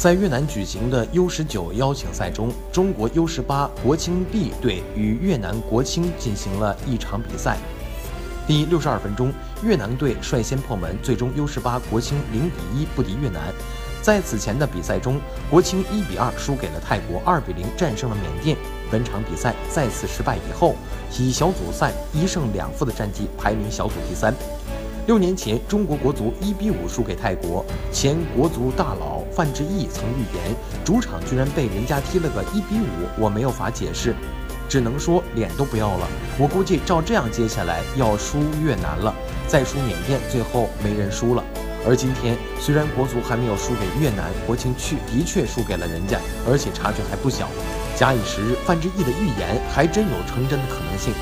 在越南举行的 U 十九邀请赛中，中国 U 十八国青 B 队与越南国青进行了一场比赛。第六十二分钟，越南队率先破门，最终 U 十八国青零比一不敌越南。在此前的比赛中，国青一比二输给了泰国，二比零战胜了缅甸。本场比赛再次失败以后，以小组赛一胜两负的战绩排名小组第三。六年前，中国国足一比五输给泰国，前国足大佬范志毅曾预言，主场居然被人家踢了个一比五，我没有法解释，只能说脸都不要了。我估计照这样，接下来要输越南了，再输缅甸，最后没人输了。而今天，虽然国足还没有输给越南，国青去的确输给了人家，而且差距还不小。假以时日，范志毅的预言还真有成真的可能性。